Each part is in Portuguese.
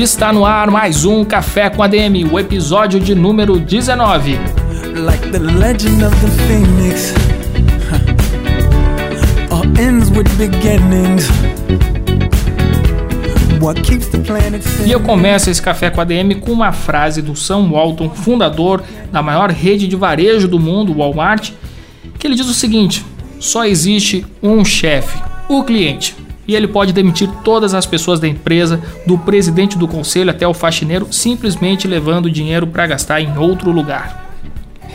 Está no ar mais um Café com ADM, o episódio de número 19. Like the legend of the phoenix. All ends with beginnings. E eu começo esse café com ADM com uma frase do Sam Walton, fundador da maior rede de varejo do mundo, Walmart, que ele diz o seguinte: só existe um chefe, o cliente e ele pode demitir todas as pessoas da empresa, do presidente do conselho até o faxineiro, simplesmente levando dinheiro para gastar em outro lugar.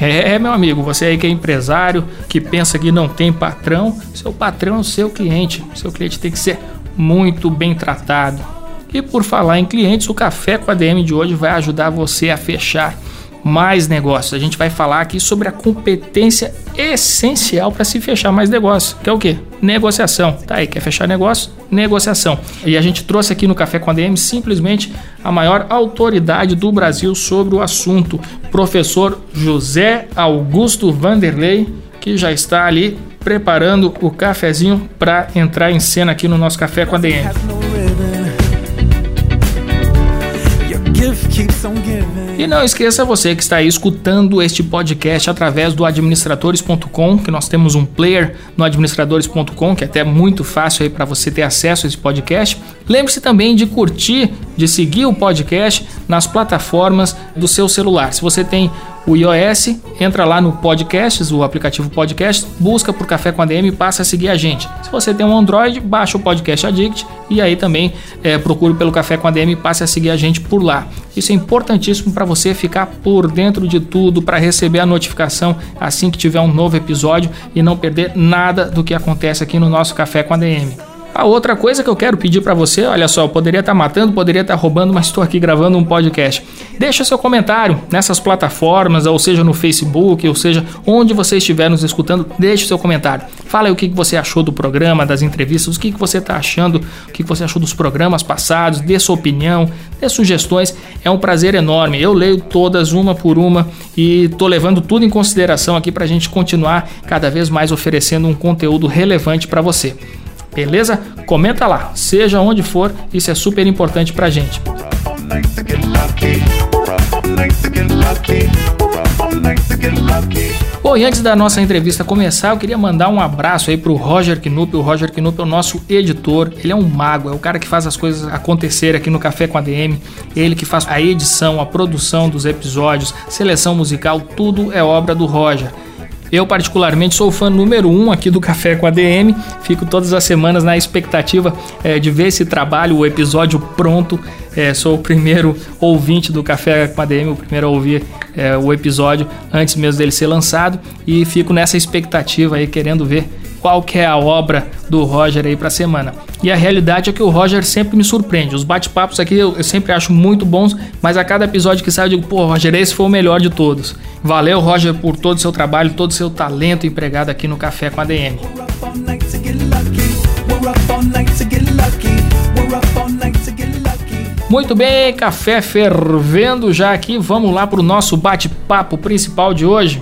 É, meu amigo, você aí que é empresário, que pensa que não tem patrão, seu patrão é o seu cliente. Seu cliente tem que ser muito bem tratado. E por falar em clientes, o Café com a DM de hoje vai ajudar você a fechar mais negócios. A gente vai falar aqui sobre a competência essencial para se fechar mais negócios, que é o quê? Negociação. Tá aí, quer fechar negócio? Negociação. E a gente trouxe aqui no Café com a DM simplesmente a maior autoridade do Brasil sobre o assunto, professor José Augusto Vanderlei, que já está ali preparando o cafezinho para entrar em cena aqui no nosso Café com a DM. E não esqueça você que está aí escutando este podcast através do administradores.com, que nós temos um player no administradores.com, que é até muito fácil aí para você ter acesso a esse podcast. Lembre-se também de curtir, de seguir o podcast nas plataformas do seu celular. Se você tem o iOS, entra lá no Podcasts, o aplicativo Podcast, busca por Café com ADM e passa a seguir a gente. Se você tem um Android, baixa o Podcast Addict e aí também é, procure pelo Café com ADM e passe a seguir a gente por lá. Isso é importantíssimo para você ficar por dentro de tudo, para receber a notificação assim que tiver um novo episódio e não perder nada do que acontece aqui no nosso Café com ADM. A outra coisa que eu quero pedir para você, olha só, eu poderia estar tá matando, poderia estar tá roubando, mas estou aqui gravando um podcast. Deixa seu comentário nessas plataformas, ou seja no Facebook, ou seja onde você estiver nos escutando, deixe seu comentário. Fala aí o que você achou do programa, das entrevistas, o que você está achando, o que você achou dos programas passados, dê sua opinião, dê sugestões. É um prazer enorme. Eu leio todas uma por uma e estou levando tudo em consideração aqui para a gente continuar cada vez mais oferecendo um conteúdo relevante para você. Beleza? Comenta lá, seja onde for, isso é super importante pra gente. Bom, e antes da nossa entrevista começar, eu queria mandar um abraço aí pro Roger Knupp. O Roger Knupp é o nosso editor, ele é um mago, é o cara que faz as coisas acontecer aqui no Café com a DM. Ele que faz a edição, a produção dos episódios, seleção musical, tudo é obra do Roger. Eu, particularmente, sou fã número um aqui do Café com a DM. Fico todas as semanas na expectativa é, de ver esse trabalho, o episódio pronto. É, sou o primeiro ouvinte do Café com a DM, o primeiro a ouvir é, o episódio antes mesmo dele ser lançado. E fico nessa expectativa aí, querendo ver qual que é a obra do Roger aí para a semana. E a realidade é que o Roger sempre me surpreende. Os bate-papos aqui eu, eu, sempre acho muito bons, mas a cada episódio que sai eu digo, pô, Roger, esse foi o melhor de todos. Valeu, Roger, por todo o seu trabalho, todo o seu talento empregado aqui no Café com a DM. Muito bem, café fervendo já aqui. Vamos lá para o nosso bate-papo principal de hoje.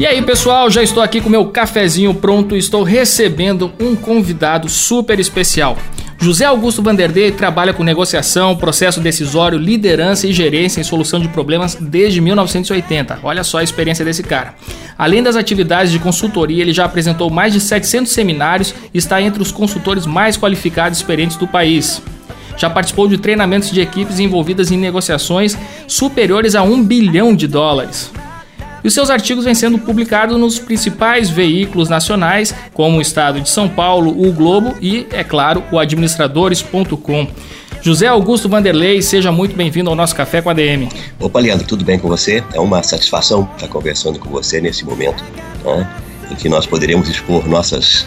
E aí, pessoal, já estou aqui com meu cafezinho pronto e estou recebendo um convidado super especial. José Augusto Vanderdey trabalha com negociação, processo decisório, liderança e gerência em solução de problemas desde 1980. Olha só a experiência desse cara. Além das atividades de consultoria, ele já apresentou mais de 700 seminários e está entre os consultores mais qualificados e experientes do país. Já participou de treinamentos de equipes envolvidas em negociações superiores a um bilhão de dólares. E os seus artigos vêm sendo publicados nos principais veículos nacionais, como o Estado de São Paulo, o Globo e, é claro, o administradores.com. José Augusto Vanderlei, seja muito bem-vindo ao nosso Café com a DM. Opa, Leandro, tudo bem com você? É uma satisfação estar conversando com você nesse momento né, em que nós poderemos expor nossas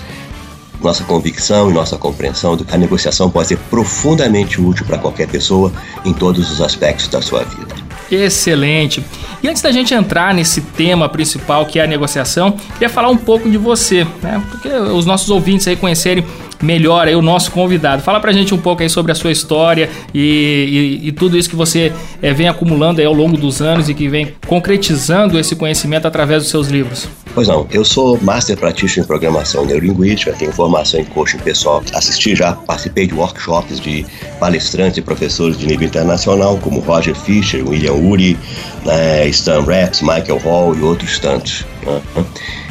nossa convicção e nossa compreensão de que a negociação pode ser profundamente útil para qualquer pessoa em todos os aspectos da sua vida. Excelente. E antes da gente entrar nesse tema principal que é a negociação, queria falar um pouco de você, né? Porque os nossos ouvintes aí conhecerem melhor aí o nosso convidado. Fala pra gente um pouco aí sobre a sua história e, e, e tudo isso que você é, vem acumulando aí ao longo dos anos e que vem concretizando esse conhecimento através dos seus livros. Pois não, eu sou Master Practitioner em Programação Neurolinguística, tenho formação em coaching pessoal, assisti já, participei de workshops de palestrantes e professores de nível internacional, como Roger Fisher, William Ury, né, Stan Rex, Michael Hall e outros tantos. Né?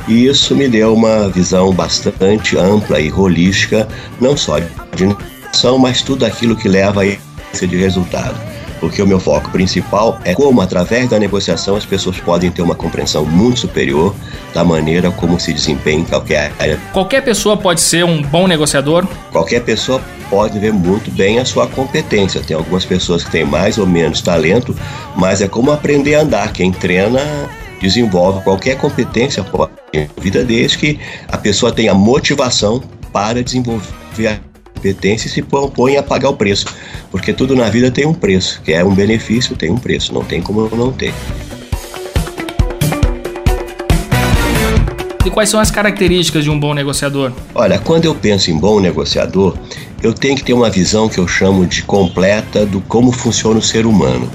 E isso me deu uma visão bastante ampla e holística, não só de negociação, mas tudo aquilo que leva a de resultado. Porque o meu foco principal é como, através da negociação, as pessoas podem ter uma compreensão muito superior da maneira como se desempenha em qualquer área. Qualquer pessoa pode ser um bom negociador? Qualquer pessoa pode ver muito bem a sua competência. Tem algumas pessoas que têm mais ou menos talento, mas é como aprender a andar. Quem treina desenvolve qualquer competência pode vida desde que a pessoa tenha motivação para desenvolver a competência e se propõe a pagar o preço. Porque tudo na vida tem um preço, que é um benefício, tem um preço, não tem como não ter. E quais são as características de um bom negociador? Olha, quando eu penso em bom negociador, eu tenho que ter uma visão que eu chamo de completa do como funciona o ser humano.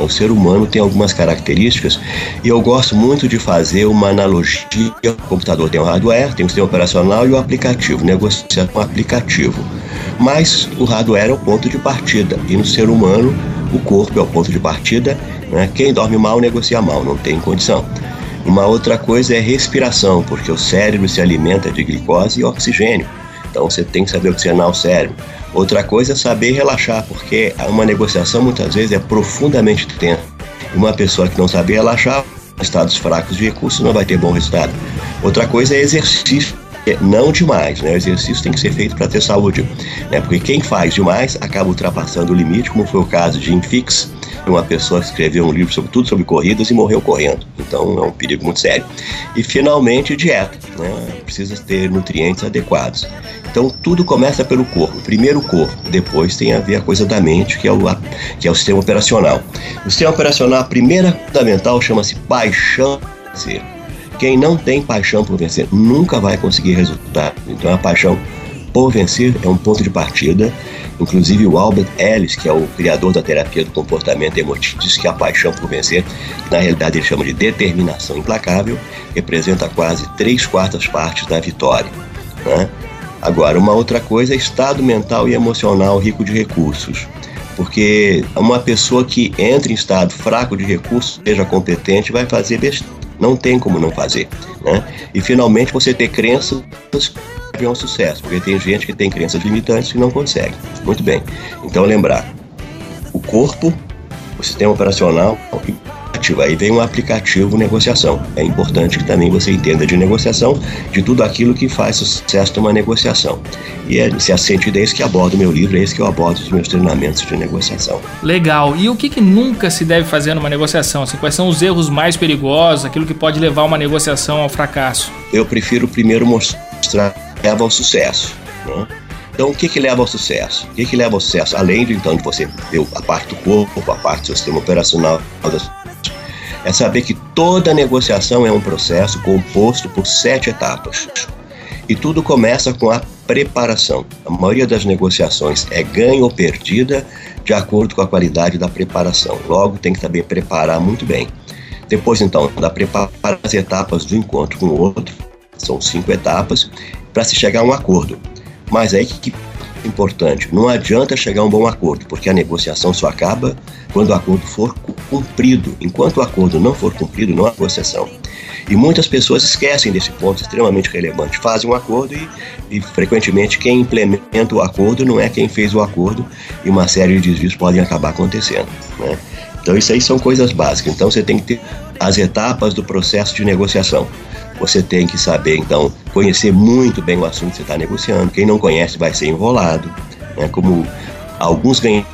O ser humano tem algumas características e eu gosto muito de fazer uma analogia. O computador tem o hardware, tem o sistema operacional e o aplicativo, negociar com o aplicativo. Mas o hardware é o ponto de partida e no ser humano o corpo é o ponto de partida. Né? Quem dorme mal negocia mal, não tem condição. Uma outra coisa é respiração, porque o cérebro se alimenta de glicose e oxigênio. Então você tem que saber oxigenar o cérebro. Outra coisa é saber relaxar, porque uma negociação muitas vezes é profundamente tensa. Uma pessoa que não sabe relaxar, estados fracos de recursos, não vai ter bom resultado. Outra coisa é exercício, não demais, né? O exercício tem que ser feito para ter saúde, né? Porque quem faz demais acaba ultrapassando o limite, como foi o caso de Infix, uma pessoa que escreveu um livro sobre tudo sobre corridas e morreu correndo. Então é um perigo muito sério. E finalmente dieta, né? Precisa ter nutrientes adequados. Então tudo começa pelo corpo. Primeiro o corpo, depois tem a ver a coisa da mente, que é o, que é o sistema operacional. O sistema operacional, a primeira fundamental chama-se paixão. Quem não tem paixão por vencer nunca vai conseguir resultado. Então a paixão por vencer é um ponto de partida. Inclusive o Albert Ellis, que é o criador da terapia do comportamento emotivo, diz que a paixão por vencer, na realidade ele chama de determinação implacável, representa quase três quartas partes da vitória. Né? Agora, uma outra coisa é estado mental e emocional rico de recursos. Porque uma pessoa que entra em estado fraco de recursos, seja competente, vai fazer besteira. Não tem como não fazer. Né? E finalmente você ter crenças é um sucesso, porque tem gente que tem crenças limitantes e não consegue. Muito bem. Então lembrar, o corpo, o sistema operacional aplicativo. Aí vem um aplicativo negociação. É importante que também você entenda de negociação, de tudo aquilo que faz sucesso de uma negociação. E é nesse sentido é esse que abordo o meu livro, é esse que eu abordo os meus treinamentos de negociação. Legal. E o que, que nunca se deve fazer numa negociação? Assim, quais são os erros mais perigosos, aquilo que pode levar uma negociação ao fracasso? Eu prefiro primeiro mostrar que leva ao sucesso. Né? Então, o que, que leva ao sucesso? O que, que leva ao sucesso? Além de, então, de você ver a parte do corpo, a parte do sistema operacional, é saber que toda negociação é um processo composto por sete etapas. E tudo começa com a preparação. A maioria das negociações é ganho ou perdida de acordo com a qualidade da preparação. Logo, tem que saber preparar muito bem. Depois, então, da preparação, as etapas do encontro com o outro, são cinco etapas, para se chegar a um acordo. Mas aí que importante, não adianta chegar a um bom acordo, porque a negociação só acaba quando o acordo for cumprido. Enquanto o acordo não for cumprido, não há negociação. E muitas pessoas esquecem desse ponto extremamente relevante. Fazem um acordo e, e, frequentemente quem implementa o acordo não é quem fez o acordo e uma série de desvios podem acabar acontecendo. Né? Então isso aí são coisas básicas. Então você tem que ter as etapas do processo de negociação. Você tem que saber, então, conhecer muito bem o assunto que você está negociando. Quem não conhece vai ser enrolado. Né? Como alguns ganham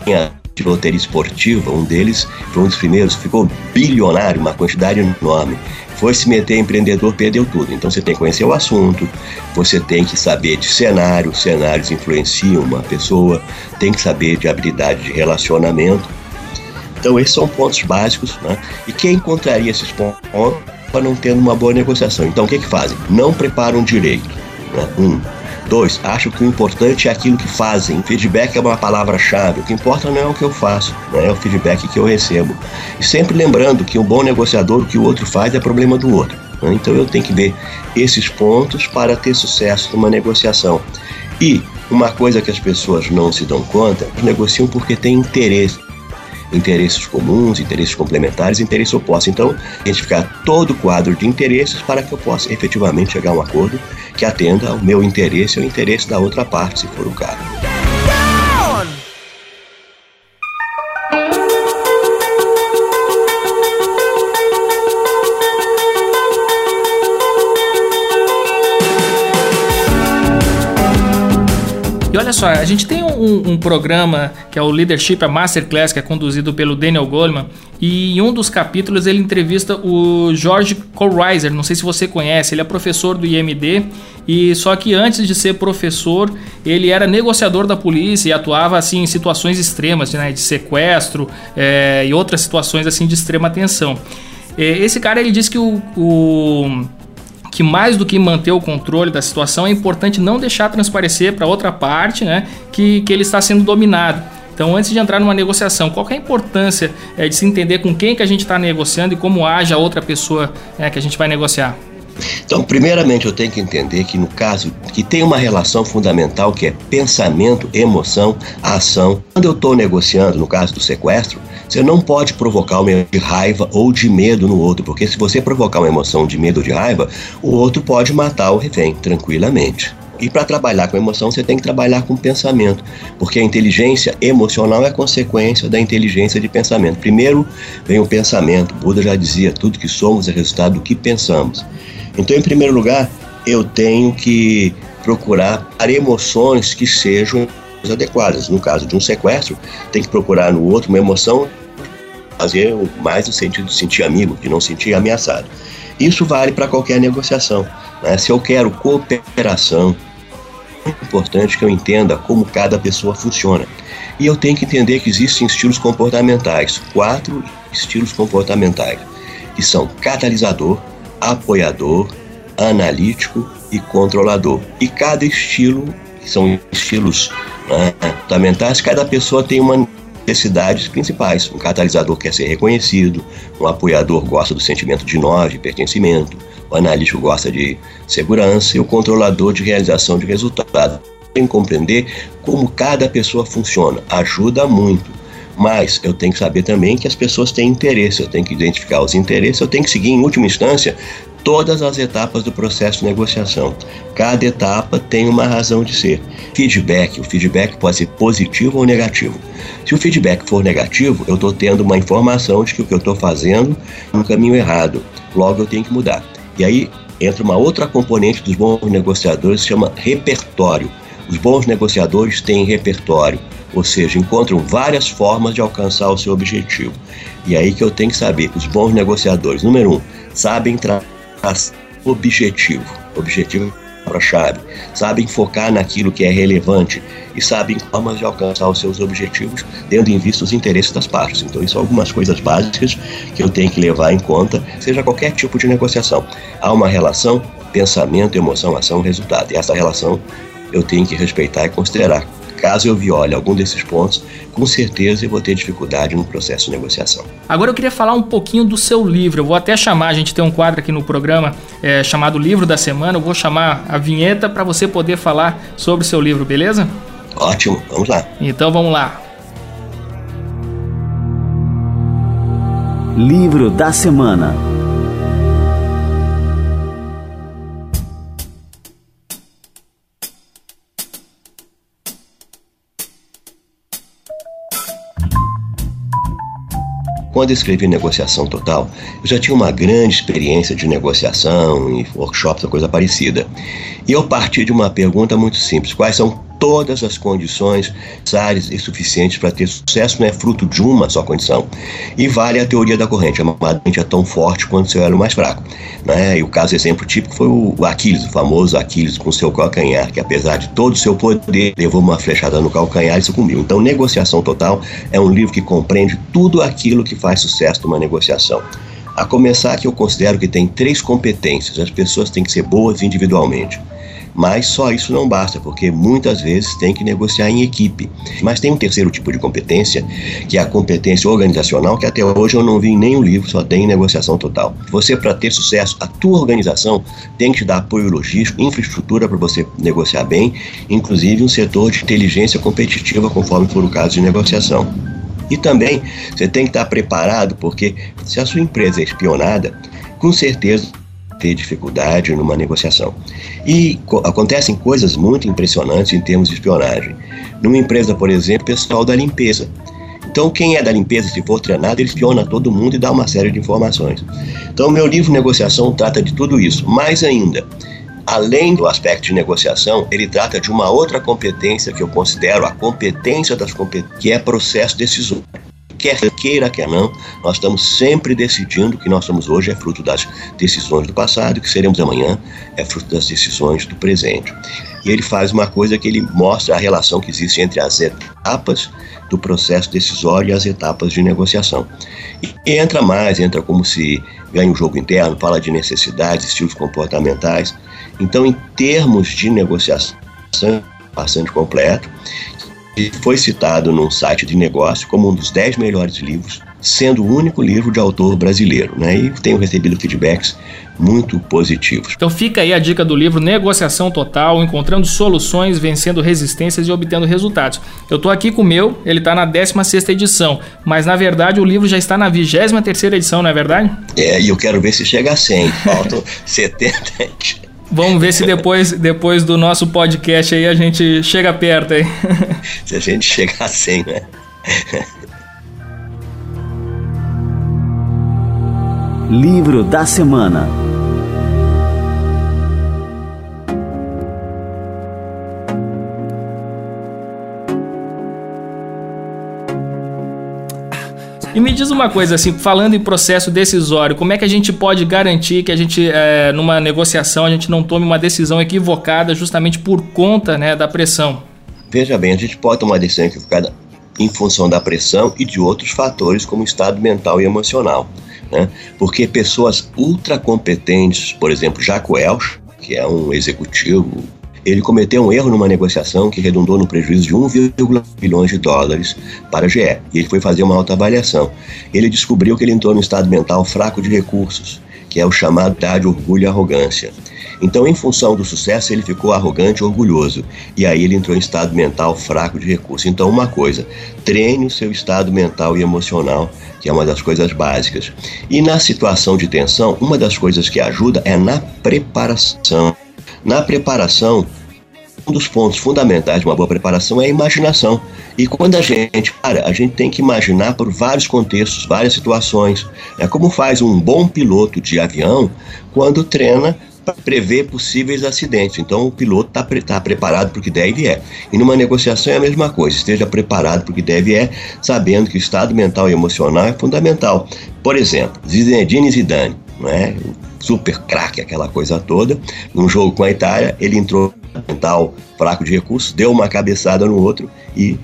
de loteria esportiva, um deles foi um dos primeiros, ficou bilionário, uma quantidade enorme. Foi se meter empreendedor, perdeu tudo. Então você tem que conhecer o assunto, você tem que saber de cenário, cenários influenciam uma pessoa, tem que saber de habilidade de relacionamento. Então esses são pontos básicos, né? E quem encontraria esses pontos para não ter uma boa negociação? Então o que que fazem? Não preparam direito. Né? Um, Dois, acham que o importante é aquilo que fazem. Feedback é uma palavra-chave. O que importa não é o que eu faço, não é o feedback que eu recebo. E sempre lembrando que um bom negociador, o que o outro faz é problema do outro. Né? Então eu tenho que ver esses pontos para ter sucesso numa negociação. E uma coisa que as pessoas não se dão conta, negociam porque têm interesse interesses comuns, interesses complementares, interesses opostos. Então, identificar todo o quadro de interesses para que eu possa efetivamente chegar a um acordo que atenda ao meu interesse e ao interesse da outra parte, se for o caso. Olha só, a gente tem um, um, programa que é o Leadership, a Masterclass, que é conduzido pelo Daniel Goleman, e em um dos capítulos ele entrevista o George Kohlreiser, não sei se você conhece, ele é professor do IMD, e só que antes de ser professor, ele era negociador da polícia e atuava assim em situações extremas, né, de sequestro é, e outras situações assim de extrema tensão. É, esse cara ele diz que o, o que mais do que manter o controle da situação, é importante não deixar transparecer para outra parte né, que, que ele está sendo dominado. Então, antes de entrar numa negociação, qual é a importância é, de se entender com quem que a gente está negociando e como age a outra pessoa é, que a gente vai negociar? Então, primeiramente, eu tenho que entender que no caso que tem uma relação fundamental que é pensamento, emoção, ação. Quando eu estou negociando, no caso do sequestro, você não pode provocar uma de raiva ou de medo no outro, porque se você provocar uma emoção de medo ou de raiva, o outro pode matar o refém tranquilamente. E para trabalhar com emoção, você tem que trabalhar com pensamento, porque a inteligência emocional é consequência da inteligência de pensamento. Primeiro vem o pensamento. Buda já dizia: tudo que somos é resultado do que pensamos. Então, em primeiro lugar, eu tenho que procurar emoções que sejam adequadas. No caso de um sequestro, tem que procurar no outro uma emoção fazer mais no sentido de sentir amigo, de não sentir ameaçado. Isso vale para qualquer negociação. Né? Se eu quero cooperação, é importante que eu entenda como cada pessoa funciona. E eu tenho que entender que existem estilos comportamentais, quatro estilos comportamentais, que são catalisador, apoiador, analítico e controlador. E cada estilo, que são estilos né, fundamentais, cada pessoa tem uma necessidades principais. Um catalisador quer ser reconhecido, um apoiador gosta do sentimento de nós, de pertencimento, o analítico gosta de segurança e o controlador de realização de resultado. Tem que compreender como cada pessoa funciona, ajuda muito. Mas eu tenho que saber também que as pessoas têm interesse, eu tenho que identificar os interesses, eu tenho que seguir, em última instância, todas as etapas do processo de negociação. Cada etapa tem uma razão de ser. Feedback, o feedback pode ser positivo ou negativo. Se o feedback for negativo, eu estou tendo uma informação de que o que eu estou fazendo é um caminho errado. Logo eu tenho que mudar. E aí entra uma outra componente dos bons negociadores, se chama repertório. Os bons negociadores têm repertório ou seja, encontram várias formas de alcançar o seu objetivo. E aí que eu tenho que saber, os bons negociadores, número um, sabem traçar objetivo, objetivo para chave, sabem focar naquilo que é relevante e sabem formas de alcançar os seus objetivos, tendo em vista os interesses das partes. Então, isso são algumas coisas básicas que eu tenho que levar em conta, seja qualquer tipo de negociação. Há uma relação pensamento, emoção, ação, resultado. E essa relação eu tenho que respeitar e considerar Caso eu viole algum desses pontos, com certeza eu vou ter dificuldade no processo de negociação. Agora eu queria falar um pouquinho do seu livro. Eu vou até chamar, a gente tem um quadro aqui no programa é, chamado Livro da Semana. Eu vou chamar a vinheta para você poder falar sobre o seu livro, beleza? Ótimo, vamos lá. Então vamos lá. Livro da Semana. Quando escrevi Negociação Total, eu já tinha uma grande experiência de negociação e workshops coisa parecida. E eu parti de uma pergunta muito simples: quais são todas as condições necessárias e suficientes para ter sucesso, não é fruto de uma só condição. E vale a teoria da corrente, a corrente é tão forte quanto seu elo mais fraco. Né? E o caso exemplo típico foi o Aquiles, o famoso Aquiles com seu calcanhar, que apesar de todo o seu poder, levou uma flechada no calcanhar e sucumbiu. Então, Negociação Total é um livro que compreende tudo aquilo que faz sucesso numa negociação. A começar que eu considero que tem três competências. As pessoas têm que ser boas individualmente. Mas só isso não basta, porque muitas vezes tem que negociar em equipe. Mas tem um terceiro tipo de competência, que é a competência organizacional, que até hoje eu não vi em nenhum livro, só tem em negociação total. Você, para ter sucesso, a tua organização tem que te dar apoio logístico, infraestrutura para você negociar bem, inclusive um setor de inteligência competitiva, conforme for o caso de negociação. E também você tem que estar preparado, porque se a sua empresa é espionada, com certeza ter dificuldade numa negociação. E co acontecem coisas muito impressionantes em termos de espionagem. Numa empresa, por exemplo, pessoal da limpeza. Então, quem é da limpeza, se for treinado, ele espiona todo mundo e dá uma série de informações. Então, meu livro Negociação trata de tudo isso. Mais ainda, além do aspecto de negociação, ele trata de uma outra competência que eu considero a competência das competências, que é processo decisório quer queira, quer não, nós estamos sempre decidindo que nós somos hoje é fruto das decisões do passado, que seremos amanhã é fruto das decisões do presente. E ele faz uma coisa que ele mostra a relação que existe entre as etapas do processo decisório e as etapas de negociação. E entra mais, entra como se ganha um jogo interno, fala de necessidades, estilos comportamentais. Então, em termos de negociação, bastante completo foi citado num site de negócio como um dos 10 melhores livros, sendo o único livro de autor brasileiro, né? E tenho recebido feedbacks muito positivos. Então fica aí a dica do livro Negociação Total, encontrando soluções, vencendo resistências e obtendo resultados. Eu estou aqui com o meu, ele está na 16ª edição, mas na verdade o livro já está na 23ª edição, não é verdade? É, e eu quero ver se chega a 100, faltam 70 Vamos ver se depois, depois do nosso podcast aí a gente chega perto aí. Se a gente chegar a 100, né? Livro da Semana E me diz uma coisa, assim, falando em processo decisório, como é que a gente pode garantir que a gente, é, numa negociação, a gente não tome uma decisão equivocada justamente por conta né, da pressão? Veja bem, a gente pode tomar decisão equivocada em função da pressão e de outros fatores como estado mental e emocional. Né? Porque pessoas ultra competentes, por exemplo, Jaco Welch, que é um executivo ele cometeu um erro numa negociação que redundou no prejuízo de 1,1 bilhões de dólares para a GE. E ele foi fazer uma autoavaliação. Ele descobriu que ele entrou num estado mental fraco de recursos, que é o chamado de orgulho e arrogância. Então, em função do sucesso, ele ficou arrogante e orgulhoso. E aí ele entrou em estado mental fraco de recursos. Então, uma coisa, treine o seu estado mental e emocional, que é uma das coisas básicas. E na situação de tensão, uma das coisas que ajuda é na preparação. Na preparação, um dos pontos fundamentais de uma boa preparação é a imaginação. E quando a gente para, a gente tem que imaginar por vários contextos, várias situações. É como faz um bom piloto de avião quando treina para prever possíveis acidentes. Então o piloto está pre tá preparado para o que deve é. E numa negociação é a mesma coisa, esteja preparado para o que deve é, sabendo que o estado mental e emocional é fundamental. Por exemplo, Zinedine Zidane, não é? Super craque, aquela coisa toda. Num jogo com a Itália, ele entrou mental fraco de recursos, deu uma cabeçada no outro e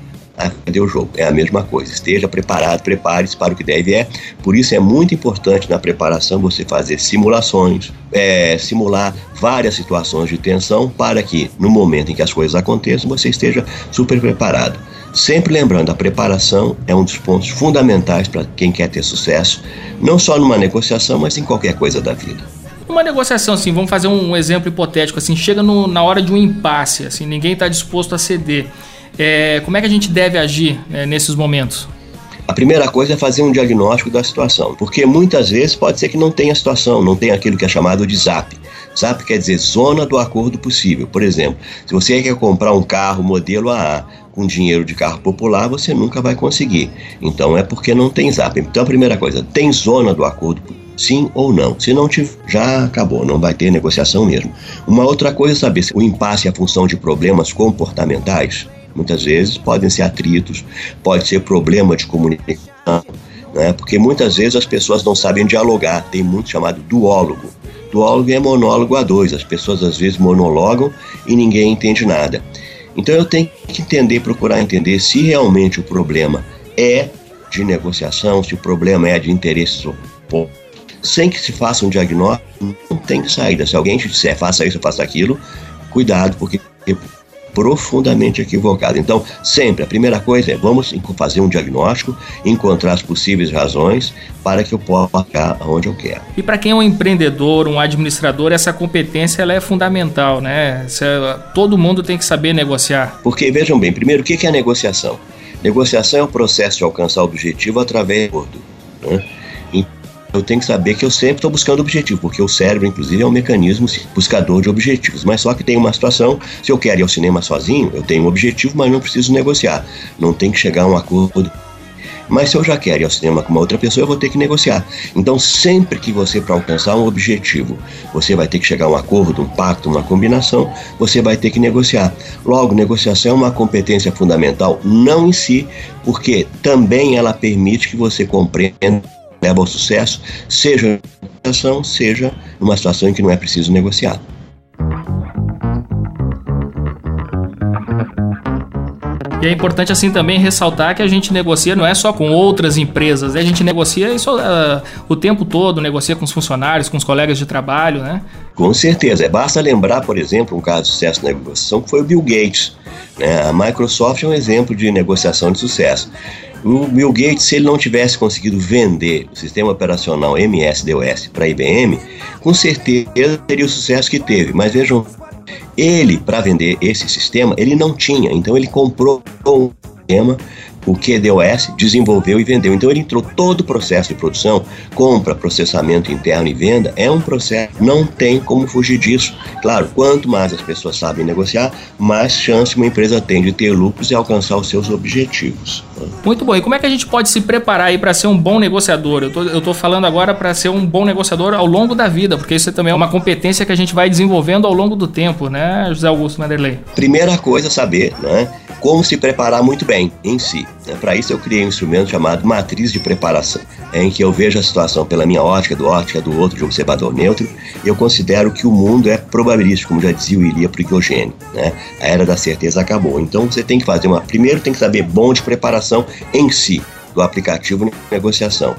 deu o jogo. É a mesma coisa. Esteja preparado, prepare-se para o que deve é. Por isso é muito importante na preparação você fazer simulações, é, simular várias situações de tensão para que no momento em que as coisas aconteçam você esteja super preparado. Sempre lembrando, a preparação é um dos pontos fundamentais para quem quer ter sucesso, não só numa negociação, mas em qualquer coisa da vida. Uma negociação, assim, vamos fazer um exemplo hipotético, assim, chega no, na hora de um impasse, assim, ninguém está disposto a ceder. É, como é que a gente deve agir né, nesses momentos? A primeira coisa é fazer um diagnóstico da situação, porque muitas vezes pode ser que não tenha situação, não tenha aquilo que é chamado de ZAP. ZAP quer dizer zona do acordo possível. Por exemplo, se você quer comprar um carro modelo AA, com dinheiro de carro popular, você nunca vai conseguir. Então é porque não tem zap. Então a primeira coisa, tem zona do acordo sim ou não. Se não tiver, já acabou, não vai ter negociação mesmo. Uma outra coisa é saber se o impasse é a função de problemas comportamentais. Muitas vezes podem ser atritos, pode ser problema de comunicação, né? porque muitas vezes as pessoas não sabem dialogar. Tem muito chamado duólogo. Duólogo é monólogo a dois, as pessoas às vezes monologam e ninguém entende nada. Então eu tenho que entender, procurar entender se realmente o problema é de negociação, se o problema é de interesses sem que se faça um diagnóstico, não tem saída. Se alguém te disser faça isso, faça aquilo, cuidado, porque profundamente equivocado. Então, sempre a primeira coisa é vamos fazer um diagnóstico, encontrar as possíveis razões para que eu possa chegar aonde eu quero. E para quem é um empreendedor, um administrador, essa competência ela é fundamental, né? Todo mundo tem que saber negociar. Porque vejam bem, primeiro, o que é negociação? Negociação é o processo de alcançar o objetivo através do acordo. Né? Eu tenho que saber que eu sempre estou buscando objetivo, porque o cérebro, inclusive, é um mecanismo buscador de objetivos. Mas só que tem uma situação, se eu quero ir ao cinema sozinho, eu tenho um objetivo, mas não preciso negociar. Não tem que chegar a um acordo. Mas se eu já quero ir ao cinema com uma outra pessoa, eu vou ter que negociar. Então, sempre que você, para alcançar um objetivo, você vai ter que chegar a um acordo, um pacto, uma combinação, você vai ter que negociar. Logo, negociação é uma competência fundamental, não em si, porque também ela permite que você compreenda leva ao sucesso, seja numa situação, seja numa situação em que não é preciso negociar. E é importante assim também ressaltar que a gente negocia não é só com outras empresas, né? a gente negocia isso uh, o tempo todo, negocia com os funcionários, com os colegas de trabalho, né? Com certeza. Basta lembrar, por exemplo, um caso de sucesso na negociação que foi o Bill Gates. Né? A Microsoft é um exemplo de negociação de sucesso. O Bill Gates, se ele não tivesse conseguido vender o sistema operacional MS-DOS para a IBM, com certeza teria o sucesso que teve. Mas vejam, ele, para vender esse sistema, ele não tinha. Então ele comprou um sistema o QDOS desenvolveu e vendeu. Então ele entrou todo o processo de produção, compra, processamento interno e venda, é um processo, não tem como fugir disso. Claro, quanto mais as pessoas sabem negociar, mais chance uma empresa tem de ter lucros e alcançar os seus objetivos. Muito bom. E como é que a gente pode se preparar aí para ser um bom negociador? Eu tô, eu tô falando agora para ser um bom negociador ao longo da vida, porque isso também é uma competência que a gente vai desenvolvendo ao longo do tempo, né, José Augusto Manderley? Primeira coisa, saber, né? como se preparar muito bem em si. Né? Para isso eu criei um instrumento chamado matriz de preparação, em que eu vejo a situação pela minha ótica, do ótica do outro, de observador neutro, e eu considero que o mundo é probabilístico, como já dizia o Ilia Prigogine. Né? A era da certeza acabou. Então você tem que fazer uma. Primeiro tem que saber bom de preparação em si, do aplicativo de negociação.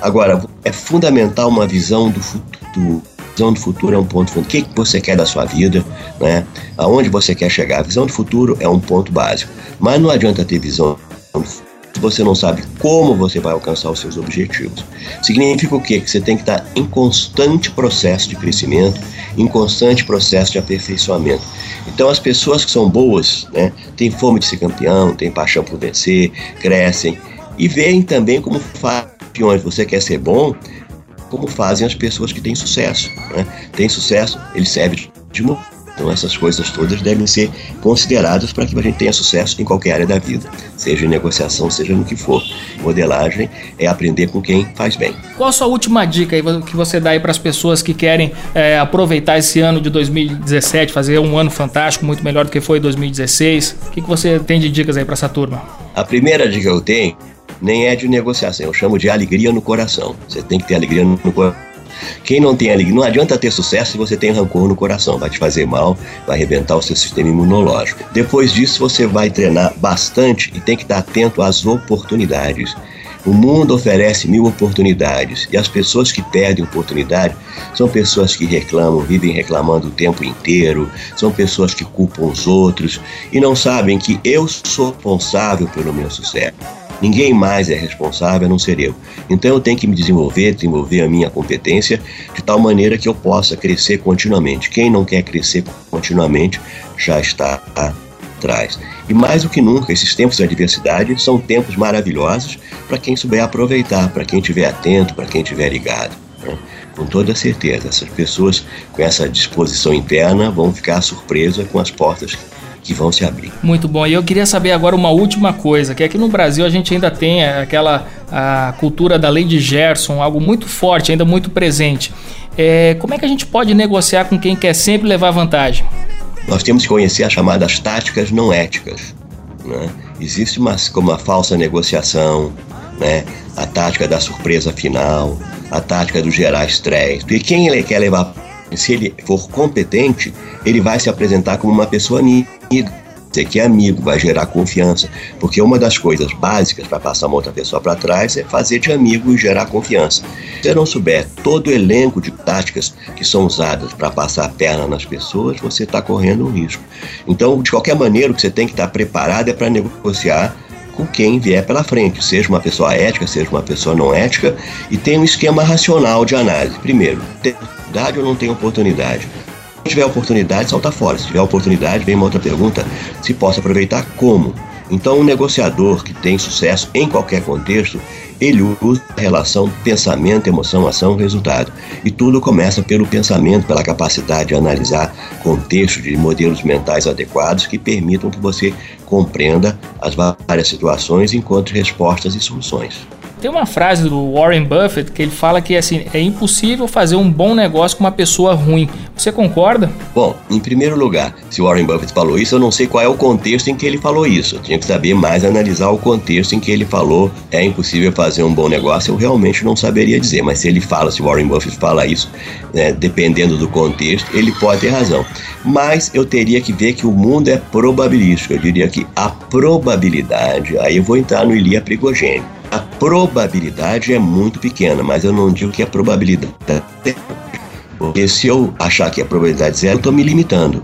Agora, é fundamental uma visão do futuro visão do futuro é um ponto fundamental. O que você quer da sua vida, né? Aonde você quer chegar? A visão do futuro é um ponto básico. Mas não adianta ter visão você não sabe como você vai alcançar os seus objetivos. Significa o quê? Que você tem que estar em constante processo de crescimento, em constante processo de aperfeiçoamento. Então, as pessoas que são boas, né, têm fome de ser campeão, têm paixão por vencer, crescem e veem também como fazem. Você quer ser bom, como fazem as pessoas que têm sucesso. Né? Tem sucesso, ele serve de modelo. Então essas coisas todas devem ser consideradas para que a gente tenha sucesso em qualquer área da vida, seja em negociação, seja no que for. Modelagem é aprender com quem faz bem. Qual a sua última dica que você dá aí para as pessoas que querem é, aproveitar esse ano de 2017, fazer um ano fantástico, muito melhor do que foi 2016? O que, que você tem de dicas aí para essa turma? A primeira dica que eu tenho nem é de negociação, eu chamo de alegria no coração. Você tem que ter alegria no coração. Quem não tem alegria, não adianta ter sucesso se você tem rancor no coração, vai te fazer mal, vai arrebentar o seu sistema imunológico. Depois disso, você vai treinar bastante e tem que estar atento às oportunidades. O mundo oferece mil oportunidades e as pessoas que perdem oportunidade são pessoas que reclamam, vivem reclamando o tempo inteiro, são pessoas que culpam os outros e não sabem que eu sou responsável pelo meu sucesso. Ninguém mais é responsável a não ser eu. Então eu tenho que me desenvolver, desenvolver a minha competência de tal maneira que eu possa crescer continuamente. Quem não quer crescer continuamente já está atrás. E mais do que nunca, esses tempos de adversidade são tempos maravilhosos para quem souber aproveitar, para quem estiver atento, para quem estiver ligado. Né? Com toda certeza, essas pessoas com essa disposição interna vão ficar surpresas com as portas que vão se abrir. Muito bom. E eu queria saber agora uma última coisa, que aqui no Brasil a gente ainda tem aquela a cultura da lei de Gerson, algo muito forte, ainda muito presente. É, como é que a gente pode negociar com quem quer sempre levar vantagem? Nós temos que conhecer as chamadas táticas não éticas. Né? Existe uma, como a falsa negociação, né? a tática da surpresa final, a tática do gerar estresse. E quem ele quer levar, se ele for competente, ele vai se apresentar como uma pessoa amiga. Você que é amigo, vai gerar confiança. Porque uma das coisas básicas para passar uma outra pessoa para trás é fazer de amigo e gerar confiança. Se você não souber todo o elenco de táticas que são usadas para passar a perna nas pessoas, você está correndo um risco. Então, de qualquer maneira, o que você tem que estar preparado é para negociar com quem vier pela frente, seja uma pessoa ética, seja uma pessoa não ética, e tem um esquema racional de análise. Primeiro, oportunidade ou não tem oportunidade? Se tiver oportunidade, salta fora. Se tiver oportunidade, vem uma outra pergunta: se posso aproveitar como? Então, um negociador que tem sucesso em qualquer contexto, ele usa a relação pensamento, emoção, ação, resultado. E tudo começa pelo pensamento, pela capacidade de analisar contexto de modelos mentais adequados que permitam que você compreenda as várias situações e encontre respostas e soluções. Tem uma frase do Warren Buffett que ele fala que assim, é impossível fazer um bom negócio com uma pessoa ruim. Você concorda? Bom, em primeiro lugar, se Warren Buffett falou isso, eu não sei qual é o contexto em que ele falou isso. Eu tinha que saber mais analisar o contexto em que ele falou é impossível fazer um bom negócio. Eu realmente não saberia dizer, mas se ele fala, se Warren Buffett fala isso, né, dependendo do contexto, ele pode ter razão. Mas eu teria que ver que o mundo é probabilístico. Eu diria que a probabilidade, aí eu vou entrar no Ilia Prigogênio a probabilidade é muito pequena, mas eu não digo que a probabilidade é porque se eu achar que a probabilidade é zero, eu estou me limitando.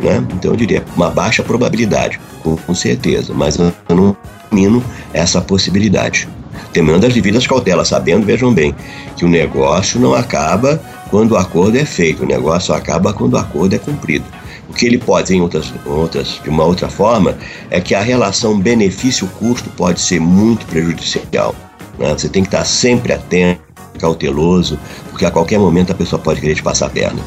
Né? Então eu diria uma baixa probabilidade, com, com certeza, mas eu não elimino essa possibilidade. Terminando as devidas cautelas, sabendo, vejam bem, que o negócio não acaba quando o acordo é feito, o negócio acaba quando o acordo é cumprido. O que ele pode, em outras, outras, de uma outra forma, é que a relação benefício-custo pode ser muito prejudicial. Né? Você tem que estar sempre atento, cauteloso, porque a qualquer momento a pessoa pode querer te passar a perna.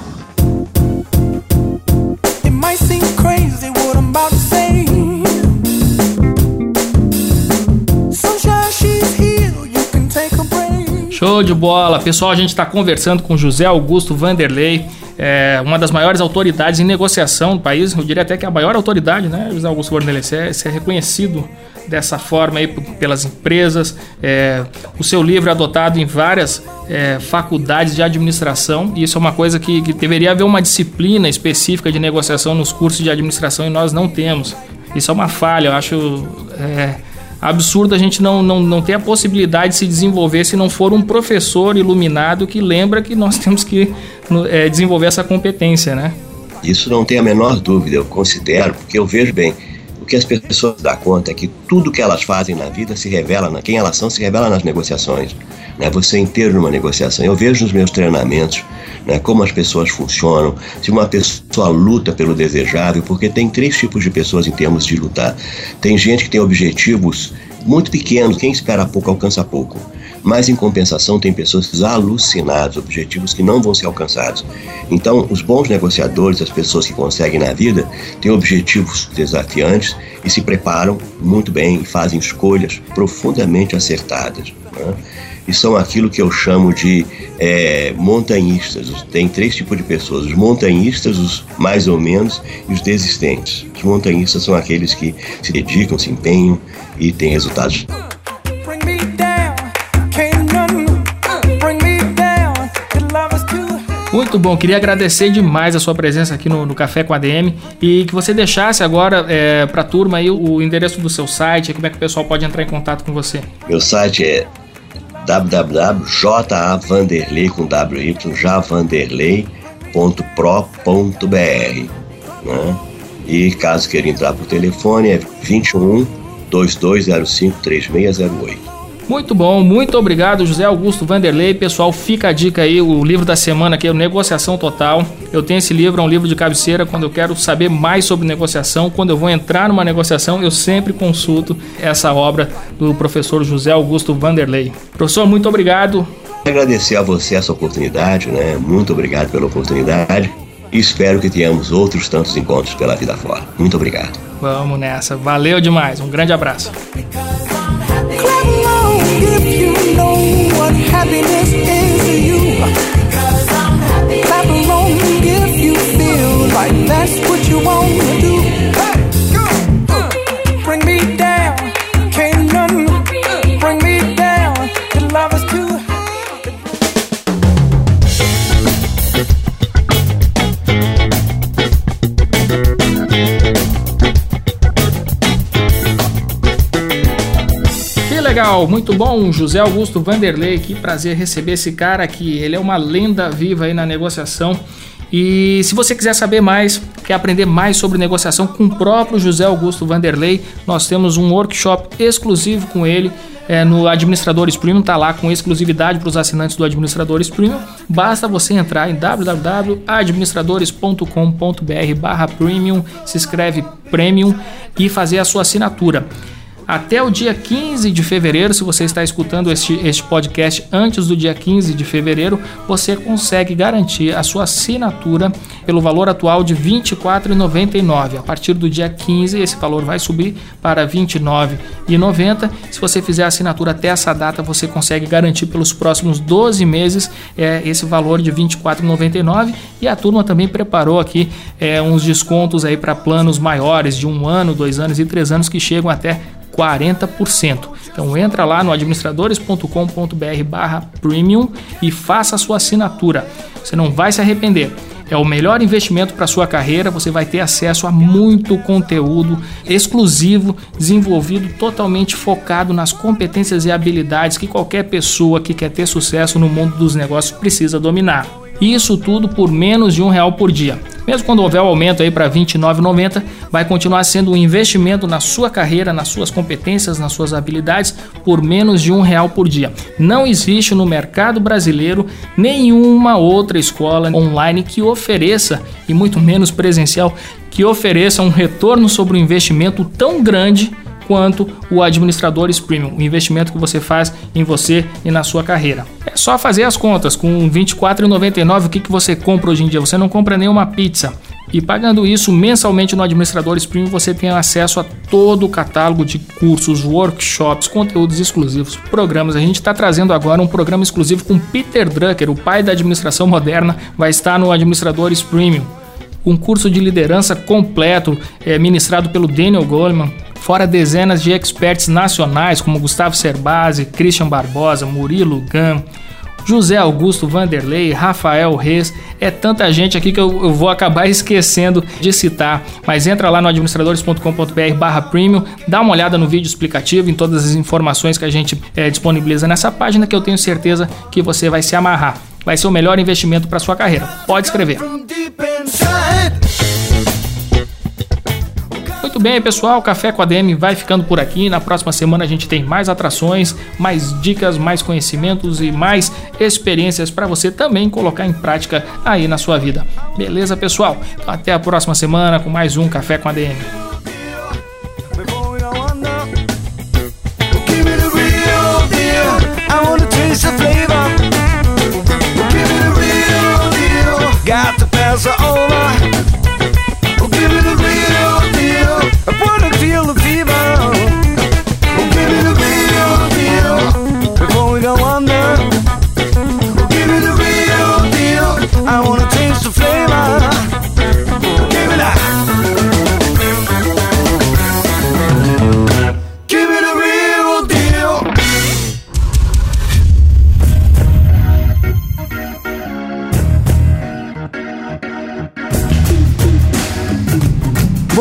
Show de bola! Pessoal, a gente está conversando com José Augusto Vanderlei, é uma das maiores autoridades em negociação do país. Eu diria até que é a maior autoridade, né, José Augusto? Você é, é reconhecido dessa forma aí pelas empresas. É, o seu livro é adotado em várias é, faculdades de administração e isso é uma coisa que, que deveria haver uma disciplina específica de negociação nos cursos de administração e nós não temos. Isso é uma falha, eu acho. É, absurdo a gente não, não, não ter a possibilidade de se desenvolver se não for um professor iluminado que lembra que nós temos que é, desenvolver essa competência, né? Isso não tem a menor dúvida, eu considero, porque eu vejo bem, o que as pessoas dão conta é que tudo que elas fazem na vida se revela, na, quem elas são se revela nas negociações. Né? Você inteiro numa negociação. Eu vejo nos meus treinamentos né, como as pessoas funcionam, se uma pessoa luta pelo desejável, porque tem três tipos de pessoas em termos de lutar. Tem gente que tem objetivos muito pequenos, quem espera pouco alcança pouco. Mas em compensação tem pessoas alucinadas, objetivos que não vão ser alcançados. Então, os bons negociadores, as pessoas que conseguem na vida, têm objetivos desafiantes e se preparam muito bem e fazem escolhas profundamente acertadas. Né? E são aquilo que eu chamo de é, montanhistas. Tem três tipos de pessoas: os montanhistas, os mais ou menos e os desistentes. Os montanhistas são aqueles que se dedicam, se empenham e têm resultados. Muito bom, queria agradecer demais a sua presença aqui no, no Café com a DM e que você deixasse agora é, para a turma aí o endereço do seu site, como é que o pessoal pode entrar em contato com você. Meu site é www.javanderlei com wy javanderlei.pro.br né? E caso queira entrar por telefone é 21 2205 3608. Muito bom, muito obrigado, José Augusto Vanderlei. Pessoal, fica a dica aí, o livro da semana aqui é o Negociação Total. Eu tenho esse livro, é um livro de cabeceira. Quando eu quero saber mais sobre negociação, quando eu vou entrar numa negociação, eu sempre consulto essa obra do professor José Augusto Vanderlei. Professor, muito obrigado. Agradecer a você essa oportunidade, né? Muito obrigado pela oportunidade. e espero que tenhamos outros tantos encontros pela vida fora. Muito obrigado. Vamos nessa. Valeu demais. Um grande abraço. That's what you want to do. Legal, muito bom, José Augusto Vanderlei, que prazer receber esse cara aqui. Ele é uma lenda viva aí na negociação. E se você quiser saber mais, quer aprender mais sobre negociação com o próprio José Augusto Vanderlei, nós temos um workshop exclusivo com ele é, no Administradores Premium, tá lá com exclusividade para os assinantes do Administradores Premium. Basta você entrar em www.administradores.com.br/premium, se escreve Premium e fazer a sua assinatura. Até o dia 15 de fevereiro, se você está escutando este, este podcast antes do dia 15 de fevereiro, você consegue garantir a sua assinatura pelo valor atual de R$ 24,99. A partir do dia 15, esse valor vai subir para R$ 29,90. Se você fizer a assinatura até essa data, você consegue garantir pelos próximos 12 meses é, esse valor de R$ 24,99. E a turma também preparou aqui é, uns descontos aí para planos maiores de um ano, dois anos e três anos que chegam até 40%. Então entra lá no administradores.com.br barra premium e faça a sua assinatura. Você não vai se arrepender. É o melhor investimento para sua carreira. Você vai ter acesso a muito conteúdo exclusivo, desenvolvido totalmente focado nas competências e habilidades que qualquer pessoa que quer ter sucesso no mundo dos negócios precisa dominar. Isso tudo por menos de um real por dia. Mesmo quando houver o aumento aí para R$ 29,90, vai continuar sendo um investimento na sua carreira, nas suas competências, nas suas habilidades por menos de um real por dia. Não existe no mercado brasileiro nenhuma outra escola online que ofereça, e muito menos presencial, que ofereça um retorno sobre o investimento tão grande quanto o Administradores Premium, o investimento que você faz em você e na sua carreira. É só fazer as contas, com R$ 24,99 o que, que você compra hoje em dia? Você não compra nenhuma pizza. E pagando isso mensalmente no Administradores Premium, você tem acesso a todo o catálogo de cursos, workshops, conteúdos exclusivos, programas. A gente está trazendo agora um programa exclusivo com Peter Drucker, o pai da administração moderna, vai estar no Administradores Premium. Um curso de liderança completo, é, ministrado pelo Daniel Goleman, fora dezenas de experts nacionais como Gustavo Cerbasi, Christian Barbosa, Murilo Gam, José Augusto Vanderlei, Rafael Reis, é tanta gente aqui que eu, eu, vou acabar esquecendo de citar. Mas entra lá no administradores.com.br barra premium, dá uma olhada no vídeo explicativo, em todas as informações que a gente é, disponibiliza nessa página, que eu tenho certeza que você vai se amarrar. Vai ser o melhor investimento para sua carreira. Pode escrever. Bem, pessoal, o Café com a DM vai ficando por aqui. Na próxima semana a gente tem mais atrações, mais dicas, mais conhecimentos e mais experiências para você também colocar em prática aí na sua vida. Beleza, pessoal? Então, até a próxima semana com mais um Café com a DM.